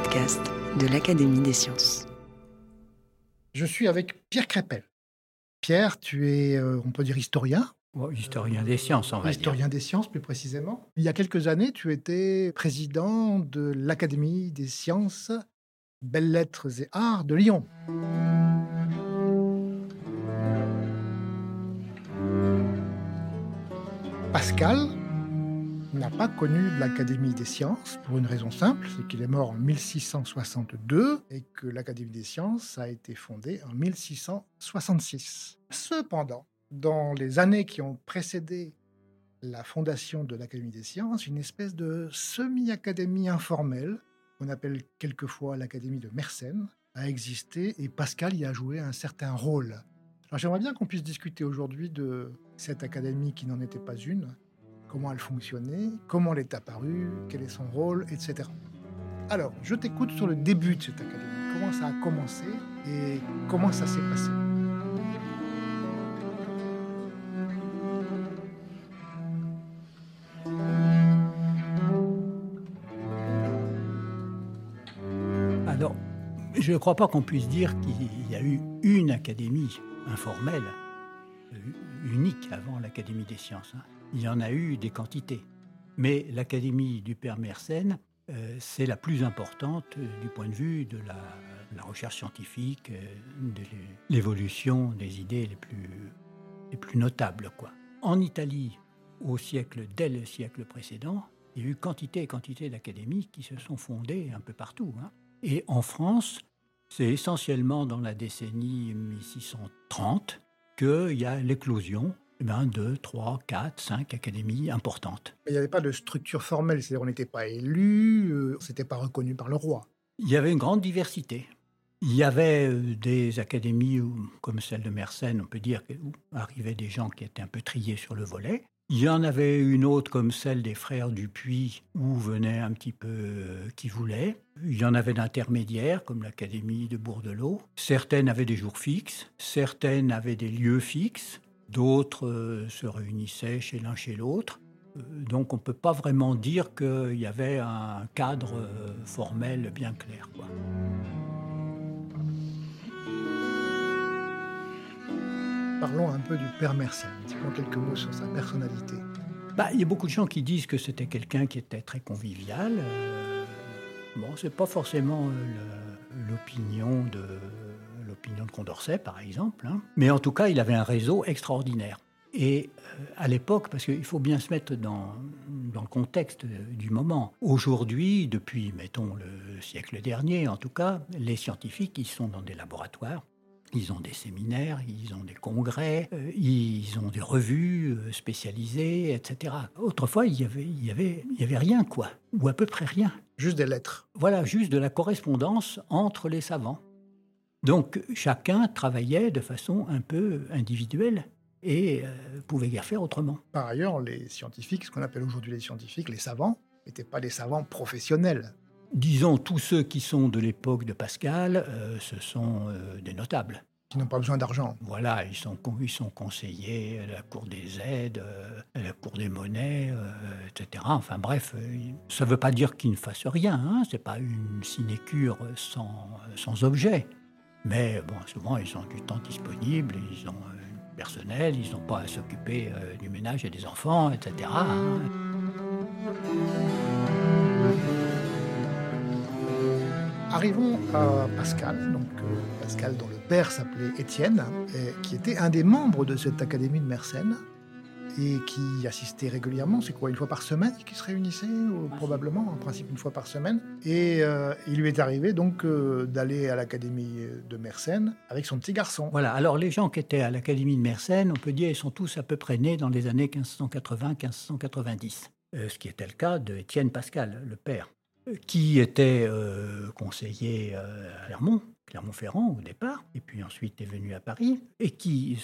Podcast de l'Académie des sciences. Je suis avec Pierre Crépel. Pierre, tu es, euh, on peut dire, historien. historien des sciences, on va Historien des sciences, plus précisément. Il y a quelques années, tu étais président de l'Académie des sciences, belles lettres et arts de Lyon. Pascal n'a pas connu l'Académie des sciences pour une raison simple, c'est qu'il est mort en 1662 et que l'Académie des sciences a été fondée en 1666. Cependant, dans les années qui ont précédé la fondation de l'Académie des sciences, une espèce de semi-académie informelle, qu'on appelle quelquefois l'Académie de Mersenne, a existé et Pascal y a joué un certain rôle. Alors j'aimerais bien qu'on puisse discuter aujourd'hui de cette académie qui n'en était pas une, comment elle fonctionnait, comment elle est apparue, quel est son rôle, etc. Alors, je t'écoute sur le début de cette académie. Comment ça a commencé et comment ça s'est passé? Alors, je ne crois pas qu'on puisse dire qu'il y a eu une académie informelle, euh, unique avant l'Académie des sciences. Hein il y en a eu des quantités. Mais l'Académie du Père Mersenne, euh, c'est la plus importante euh, du point de vue de la, recherche scientifique, euh, de l'évolution des idées les plus, les plus notables. Quoi. En Italie, au siècle, dès le siècle précédent, il y a eu quantité et quantité d'académies qui se sont fondées un peu partout. Hein. Et en France, c'est essentiellement dans la décennie 1630 qu'il y a l'éclosion ben, deux, trois, quatre, cinq académies importantes. Mais il n'y avait pas de structure formelle, c'est-à-dire on n'était pas élu, euh, on n'était pas reconnu par le roi. Il y avait une grande diversité. Il y avait euh, des académies comme celle de Mersenne, on peut dire, où arrivaient des gens qui étaient un peu triés sur le volet. Il y en avait une autre comme celle des frères Dupuis, où venaient un petit peu euh, qui voulaient. Il y en avait d'intermédiaires, comme l'Académie de Bourdelot. Certaines avaient des jours fixes, certaines avaient des lieux fixes d'autres euh, se réunissaient chez l'un chez l'autre. Euh, donc on ne peut pas vraiment dire qu'il y avait un cadre euh, formel bien clair. Parlons un peu du père Mersenne. Dis-moi quelques mots sur sa personnalité. Bah, il y a beaucoup de gens qui disent que c'était quelqu'un qui était très convivial. bon, c'est pas forcément l'opinion de l'opinion de Condorcet, par exemple. Hein. Mais en tout cas, il avait un réseau extraordinaire. Et euh, à l'époque, parce qu'il faut bien se mettre dans, dans le contexte du moment, aujourd'hui, depuis, mettons, le siècle dernier, en tout cas, les scientifiques, ils sont dans des laboratoires, ils ont des séminaires, ils ont des congrès, euh, ils ont des revues euh, spécialisées, etc. Autrefois, il y avait, il y avait, il y avait rien, quoi, ou à peu près rien. Juste des lettres. Voilà, juste de la correspondance entre les savants. Donc chacun travaillait de façon un peu individuelle et euh, pouvait guère faire autrement. Par ailleurs, les scientifiques, ce qu'on appelle aujourd'hui les scientifiques, les savants, n'étaient pas des savants professionnels. Disons, tous ceux qui sont de l'époque de Pascal, euh, ce sont euh, des notables. Qui n'ont pas besoin d'argent. Voilà, ils sont, ils sont conseillers à la Cour des aides, à la Cour des monnaies, etc. Enfin bref, ça ne veut pas dire qu'ils ne fassent rien, hein. ce n'est pas une sinécure sans, sans objet. Mais bon, souvent, ils ont du temps disponible, ils ont euh, personnel, ils n'ont pas à s'occuper euh, du ménage et des enfants, etc. Hein. Arrivons à Pascal, donc euh, Pascal dont le père s'appelait Étienne, qui était un des membres de cette académie de Mersenne et qui assistait régulièrement. C'est quoi, une fois par semaine qu'ils se réunissaient Probablement, en principe une fois par semaine. Et euh, il lui est arrivé donc euh, d'aller à l'académie de Mersenne avec son petit garçon. Voilà, alors les gens qui étaient à l'académie de Mersenne, on peut dire, ils sont tous à peu près nés dans les années 1580-1590. ce qui était le cas de Étienne Pascal, le père, qui était conseiller à Clermont, Clermont-Ferrand au départ, et puis ensuite est venu à Paris, et qui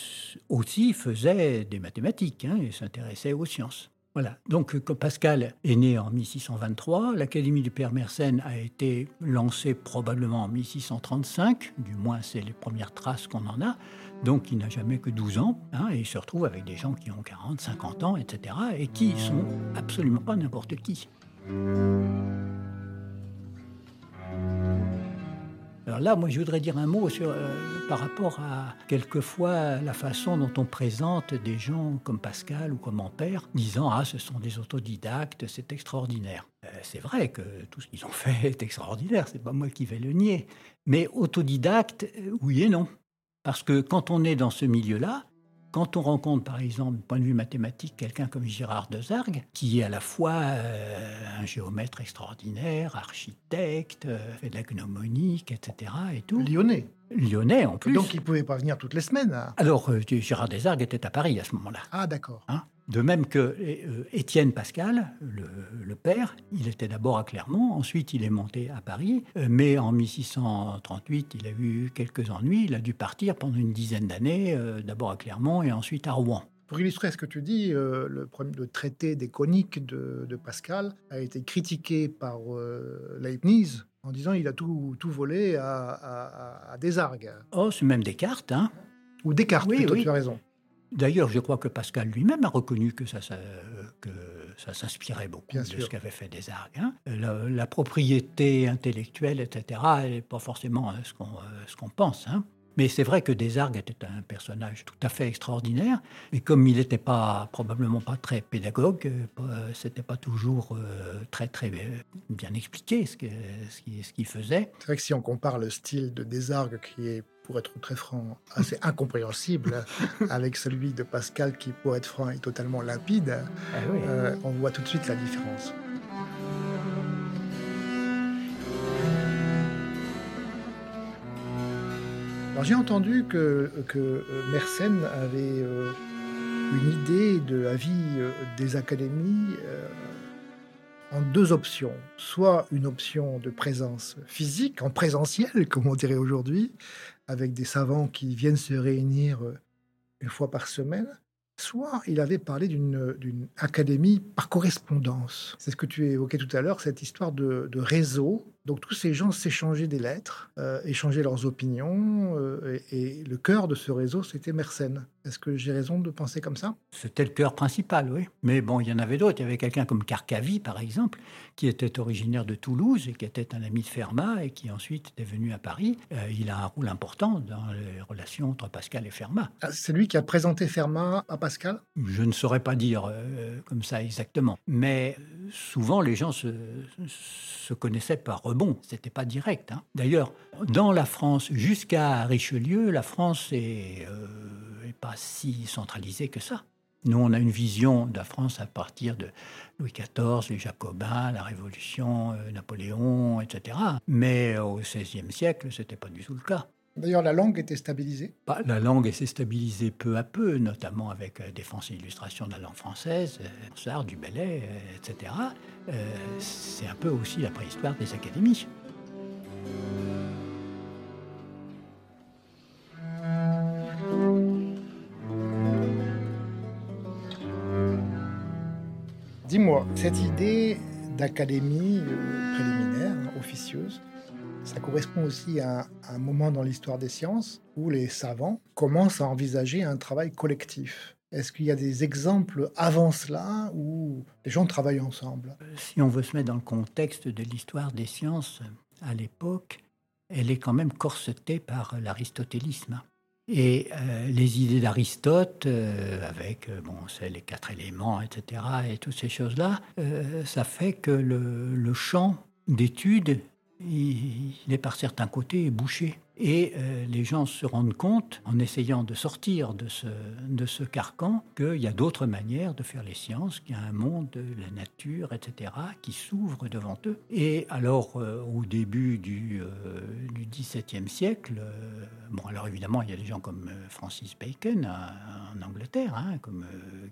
aussi faisait des mathématiques hein, et s'intéressait aux sciences. Voilà. Donc, quand Pascal est né en 1623, l'Académie du Père Mersenne a été lancée probablement en 1635, du moins c'est les premières traces qu'on en a. Donc, il n'a jamais que 12 ans, hein, et il se retrouve avec des gens qui ont 40, 50 ans, etc., et qui sont absolument pas n'importe qui. Alors là, moi, je voudrais dire un mot euh, par rapport à quelquefois la façon dont on présente des gens comme Pascal ou comme Ampère, disant ah ce sont des autodidactes, c'est extraordinaire. Euh, c'est vrai que tout ce qu'ils ont fait est extraordinaire, c'est pas moi qui vais le nier. Mais autodidacte, euh, oui et non. Parce que quand on est dans ce milieu-là, quand on rencontre, par exemple, du point de vue mathématique, quelqu'un comme Gérard de Zargue, qui est à la fois euh, un géomètre extraordinaire, architecte, euh, fait de la gnomonique, etc. Et tout. Lyonnais. Lyonnais en plus. Donc il ne pouvait pas venir toutes les semaines. Hein. Alors euh, Gérard Desargues était à Paris à ce moment-là. Ah d'accord. Hein? De même que euh, Étienne Pascal, le, père, il était d'abord à Clermont, ensuite il est monté à Paris, euh, mais en 1638 il a eu quelques ennuis, il a dû partir pendant une dizaine d'années, d'abord à Clermont et ensuite à Rouen. Pour illustrer ce que tu dis, le, le, traité des coniques de, Pascal a été critiqué par Leibniz en disant il a tout, tout volé à, à, à Desargues. Oh, c'est même Descartes, hein Ou Descartes, oui, oui. tu as raison. D'ailleurs, je crois que Pascal lui-même a reconnu que ça, que ça s'inspirait beaucoup de ce qu'avait fait Desargues. Hein. La, propriété intellectuelle, etc., n'est pas forcément ce qu'on ce qu'on pense. Hein. Mais c'est vrai que Desargues était un personnage tout à fait extraordinaire. Et comme il n'était pas probablement pas très pédagogue, euh, c'était pas toujours euh, très très bien expliqué ce qu'il ce faisait. C'est vrai que si on compare le style de Desargues, qui est pour être très franc, assez incompréhensible, avec celui de Pascal qui, pour être franc, est totalement limpide, ah euh, on voit tout de suite la différence. j'ai entendu que, que euh, Mersenne avait euh, une idée de la vie euh, des académies en deux options. Soit une option de présence physique, en présentiel, comme on dirait aujourd'hui, avec des savants qui viennent se réunir une fois par semaine, soit il avait parlé d'une académie par correspondance. C'est ce que tu évoquais tout à l'heure, cette histoire de, de réseau donc tous ces gens s'échangeaient des lettres, euh, échangeaient leurs opinions, euh, et, le cœur de ce réseau, c'était Mersenne. Est-ce que j'ai raison de penser comme ça? C'était le cœur principal, oui. Mais bon, il y en avait d'autres. Il y avait quelqu'un comme Carcavi, par exemple, qui était originaire de Toulouse et qui était un ami de Fermat et qui ensuite est venu à Paris. Euh, il a un rôle important dans les relations entre Pascal et Fermat. Ah, c'est lui qui a présenté Fermat à Pascal? Je ne saurais pas dire comme ça exactement. Mais souvent, les gens se, connaissaient par bon, c'était pas direct. Hein. D'ailleurs, dans la France, jusqu'à Richelieu, la France n'est euh, pas si centralisée que ça. Nous, on a une vision de la France à partir de Louis XIV, les Jacobins, la Révolution, euh, Napoléon, etc. Mais au XVIe siècle, c'était pas du tout le cas. D'ailleurs, la langue était stabilisée bah, La langue s'est stabilisée peu à peu, notamment avec euh, Défense et illustration de la langue française, euh, du Belay, euh, etc. c'est un peu aussi la préhistoire des académies. Dis-moi, cette idée d'académie préliminaire, officieuse, ça correspond aussi à un moment dans l'histoire des sciences où les savants commencent à envisager un travail collectif. Est-ce qu'il y a des exemples avant cela où les gens travaillent ensemble? Si on veut se mettre dans le contexte de l'histoire des sciences à l'époque, elle est quand même corsetée par l'aristotélisme. Et euh, les idées d'Aristote, euh, avec euh, bon, les quatre éléments, etc., et toutes ces choses-là, ça fait que le, le champ d'étude il est par certains côtés bouché. Et euh, les gens se rendent compte, en essayant de sortir de ce, de ce carcan, qu'il y a d'autres manières de faire les sciences, qu'il y a un monde de la nature, etc., qui s'ouvre devant eux. Et alors, euh, au début du, euh, XVIIe siècle, bon, alors évidemment, il y a des gens comme Francis Bacon en Angleterre, hein, comme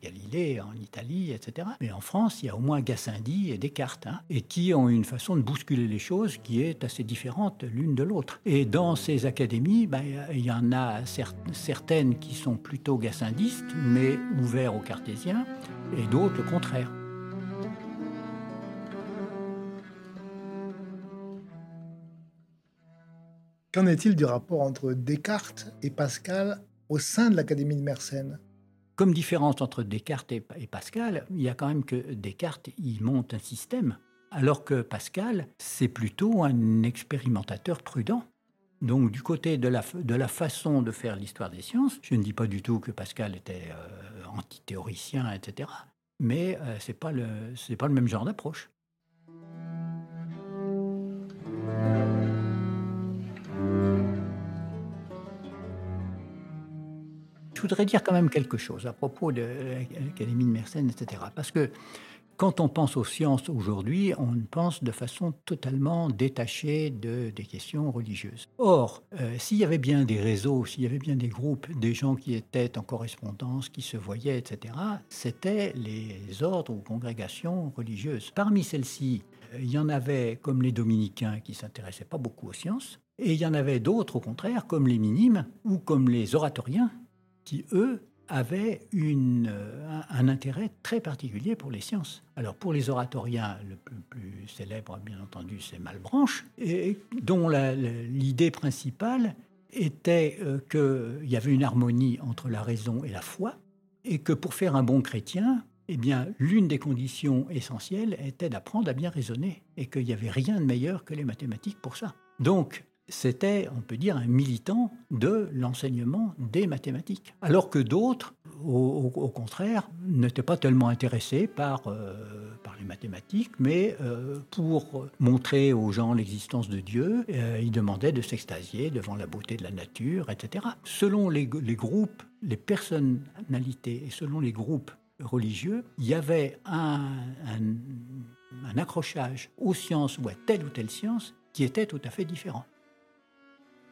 Galilée en Italie, etc. Mais en France, il y a au moins Gassendi et Descartes, hein, et qui ont une façon de bousculer les choses qui est assez différente l'une de l'autre. Et dans ces académies, ben, il y en a certaines qui sont plutôt gassindistes, mais ouverts aux cartésiens, et d'autres le contraire. Qu'en est-il du rapport entre Descartes et Pascal au sein de l'Académie de Mersenne? Comme différence entre Descartes et Pascal, il y a quand même que Descartes, il monte un système, alors que Pascal, c'est plutôt un expérimentateur prudent. Donc du côté de la, de la façon de faire l'histoire des sciences, je ne dis pas du tout que Pascal était euh, antithéoricien, etc. Mais euh, ce n'est pas, le, pas le même genre d'approche. Je voudrais dire quand même quelque chose à propos de l'Académie de Mersenne, etc. Parce que quand on pense aux sciences aujourd'hui, on pense de façon totalement détachée de, des questions religieuses. Or, euh, s'il y avait bien des réseaux, s'il y avait bien des groupes, des gens qui étaient en correspondance, qui se voyaient, etc., c'était les ordres ou congrégations religieuses. Parmi celles-ci, euh, il y en avait comme les dominicains qui s'intéressaient pas beaucoup aux sciences, et il y en avait d'autres au contraire, comme les minimes ou comme les oratoriens, qui eux avait euh, un, intérêt très particulier pour les sciences. Alors pour les oratoriens, le plus, célèbre, bien entendu, c'est Malbranche, et dont l'idée principale était euh, qu'il y avait une harmonie entre la raison et la foi, et que pour faire un bon chrétien, eh bien, l'une des conditions essentielles était d'apprendre à bien raisonner, et qu'il n'y avait rien de meilleur que les mathématiques pour ça. Donc, c'était, on peut dire, un militant de l'enseignement des mathématiques. Alors que d'autres, au, contraire, n'étaient pas tellement intéressés par, euh, les mathématiques, mais euh, pour montrer aux gens l'existence de Dieu, euh, ils demandaient de s'extasier devant la beauté de la nature, etc. Selon les, groupes, les personnalités et selon les groupes religieux, il y avait un accrochage aux sciences ou à telle ou telle science qui était tout à fait différent.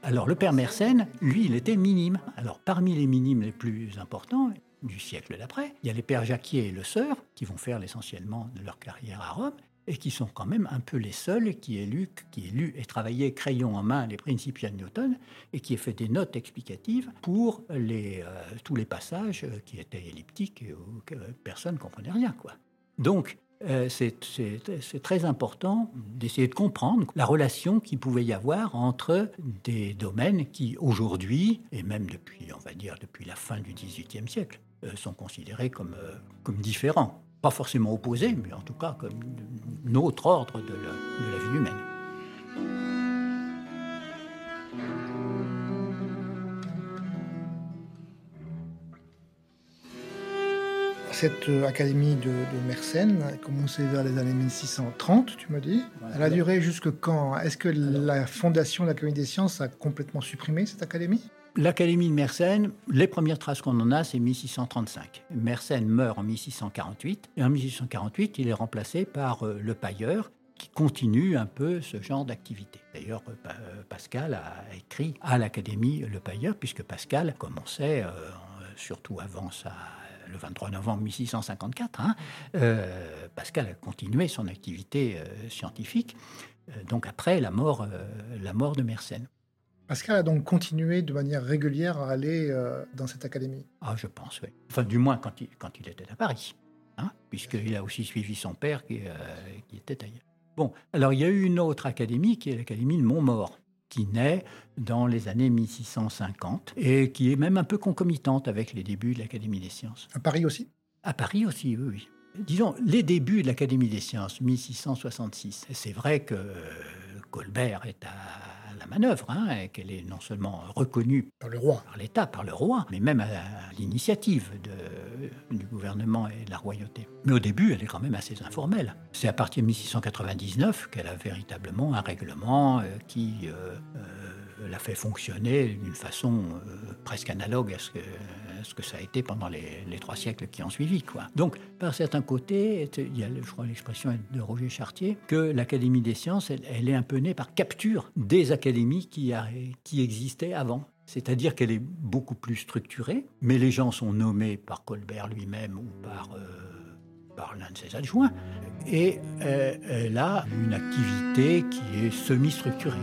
Alors le père Mersenne, lui, il était minime. Alors parmi les minimes les plus importants du siècle d'après, il y a les pères Jacquier et Le Sœur, qui vont faire l'essentiellement de leur carrière à Rome, et qui sont quand même un peu les seuls qui aient lu, qui aient et travaillé crayon en main les Principia de Newton, et qui aient fait des notes explicatives pour les, euh, tous les passages qui étaient elliptiques et où personne ne comprenait rien. Quoi. Donc, euh, c'est très important d'essayer de comprendre la relation qu'il pouvait y avoir entre des domaines qui aujourd'hui, et même depuis, on va dire, depuis la fin du XVIIIe siècle, euh, sont considérés comme, euh, comme différents. Pas forcément opposés, mais en tout cas comme un autre ordre de la vie humaine. Cette euh, académie de, Mersenne a commencé vers les années 1630, tu m'as dit. Elle a duré jusque quand? Est-ce que la fondation de l'Académie des sciences a complètement supprimé cette académie? L'Académie de Mersenne, les premières traces qu'on en a, c'est 1635. Mersenne meurt en 1648, et en 1648, il est remplacé par euh, le pailleur, qui continue un peu ce genre d'activité. D'ailleurs, euh, Pascal a écrit à l'Académie Le Pailleur, puisque Pascal commençait, surtout avant sa le 23 novembre 1654, hein, euh, Pascal a continué son activité euh, scientifique, euh, donc après la mort, la mort de Mersenne. Pascal a donc continué de manière régulière à aller dans cette académie? Ah, je pense, oui. Enfin, du moins quand il, quand il était à Paris, hein, puisqu'il a aussi suivi son père qui, qui était ailleurs. Bon, alors il y a eu une autre académie qui est l'académie de Montmort qui naît dans les années 1650 et qui est même un peu concomitante avec les débuts de l'Académie des sciences. À Paris aussi? À Paris aussi, oui. oui. Disons, les débuts de l'Académie des sciences, 1666. C'est vrai que Colbert est à la manœuvre, hein, qu'elle est non seulement reconnue par le roi, par l'État, par le roi, mais même à, l'initiative du gouvernement et de la royauté. Mais au début, elle est quand même assez informelle. C'est à partir de 1699 qu'elle a véritablement un règlement euh, qui euh, euh, l'a fait fonctionner d'une façon presque analogue à ce, que, ce, que, ça a été pendant les, trois siècles qui ont suivi. Donc, par certains côtés, il y a, je crois, l'expression de Roger Chartier, que l'Académie des sciences, elle, est un peu née par capture des académies qui, existaient avant. C'est-à-dire qu'elle est beaucoup plus structurée, mais les gens sont nommés par Colbert lui-même ou par, euh, par l'un de ses adjoints, et euh, elle a une activité qui est semi-structurée.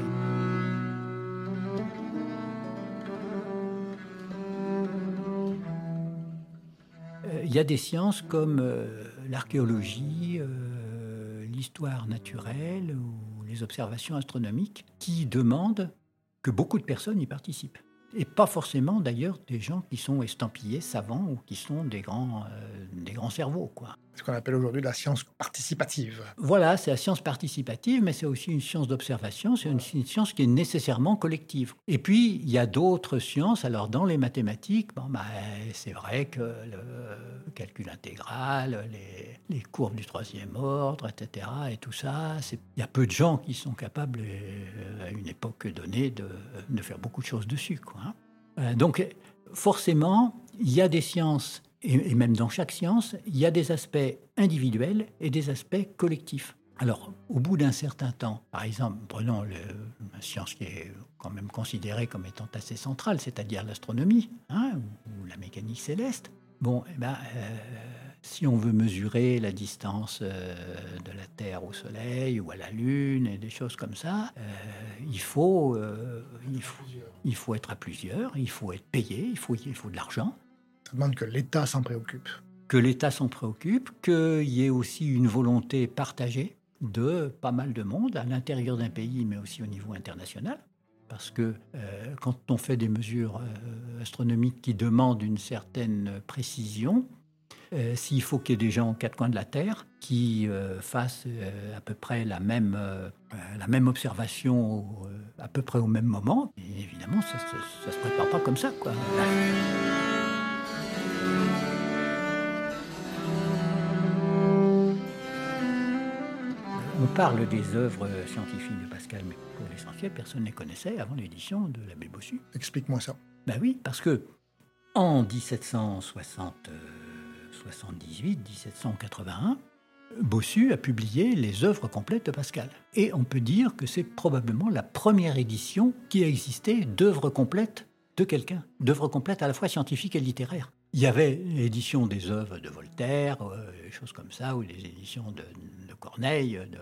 Il y a des sciences comme l'archéologie, l'histoire naturelle ou les observations astronomiques qui demandent que beaucoup de personnes y participent et pas forcément d'ailleurs des gens qui sont estampillés savants ou qui sont des grands, euh, des grands cerveaux. Quoi. Ce qu'on appelle aujourd'hui la science participative. Voilà, c'est la science participative, mais c'est aussi une science d'observation, c'est une, science qui est nécessairement collective. Et puis, il y a d'autres sciences, alors dans les mathématiques, bon, bah, c'est vrai que le calcul intégral, les, les, courbes du troisième ordre, etc., et tout ça, il y a peu de gens qui sont capables, euh, à une époque donnée, de, de faire beaucoup de choses dessus. Quoi. Hein. Euh, donc, forcément, il y a des sciences, et, même dans chaque science, il y a des aspects individuels et des aspects collectifs. Alors, au bout d'un certain temps, par exemple, prenons le, une science qui est quand même considérée comme étant assez centrale, c'est-à-dire l'astronomie hein, ou, la mécanique céleste. Bon, eh ben, euh, si on veut mesurer la distance euh, de la Terre au Soleil ou à la Lune et des choses comme ça, euh, il, faut, il, faut, être à plusieurs, il faut être payé, il faut de l'argent. Demande que l'État s'en préoccupe. Que l'État s'en préoccupe, qu'il y ait aussi une volonté partagée de pas mal de monde à l'intérieur d'un pays, mais aussi au niveau international. Parce que quand on fait des mesures astronomiques qui demandent une certaine précision, euh, s'il faut qu'il y ait des gens aux quatre coins de la Terre qui euh, fassent euh, à peu près la même, la même observation à peu près au même moment, évidemment, ça ne se prépare pas comme ça. Quoi. On parle des œuvres scientifiques de Pascal, mais pour l'essentiel, personne ne les connaissait avant l'édition de l'abbé Bossu. Explique-moi ça. Ben oui, parce que en 1760. 1778-1781, Bossu a publié les œuvres complètes de Pascal. Et on peut dire que c'est probablement la première édition qui a existé d'œuvres complètes de quelqu'un, d'œuvres complètes à la fois scientifiques et littéraires. Il y avait l'édition des œuvres de Voltaire, euh, des choses comme ça, ou les éditions de, Corneille. De,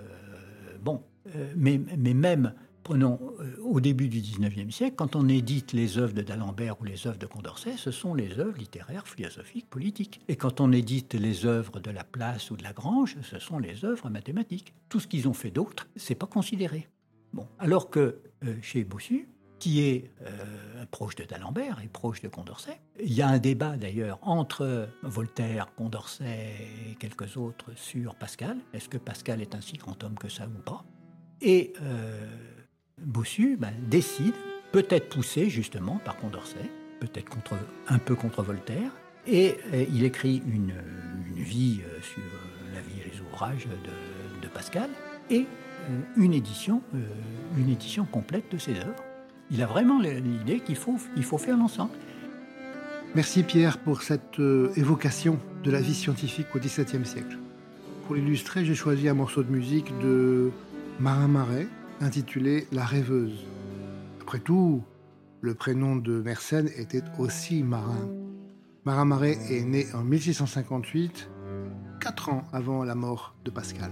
bon, euh, mais, même Prenons euh, au début du XIXe siècle, quand on édite les œuvres de d'Alembert ou les œuvres de Condorcet, ce sont les œuvres littéraires, philosophiques, politiques. Et quand on édite les œuvres de Laplace ou de Lagrange, ce sont les œuvres mathématiques. Tout ce qu'ils ont fait d'autre, c'est pas considéré. Bon, alors que euh, chez Bossu, qui est euh, proche de d'Alembert et proche de Condorcet. Il y a un débat d'ailleurs entre Voltaire, Condorcet et quelques autres sur Pascal. Est-ce que Pascal est un si grand homme que ça ou pas? Et Bossu ben, décide, peut-être poussé justement par Condorcet, peut-être contre, un peu contre Voltaire, et, euh, il écrit une, vie euh, sur la vie et les ouvrages de, Pascal, et euh, une, édition, une édition complète de ses œuvres. Il a vraiment l'idée qu'il faut, faire l'ensemble. Merci Pierre pour cette évocation de la vie scientifique au XVIIe siècle. Pour l'illustrer, j'ai choisi un morceau de musique de Marin Marais, intitulé La rêveuse. Après tout, le prénom de Mersenne était aussi Marin. Marin Marais est né en 1658, quatre ans avant la mort de Pascal.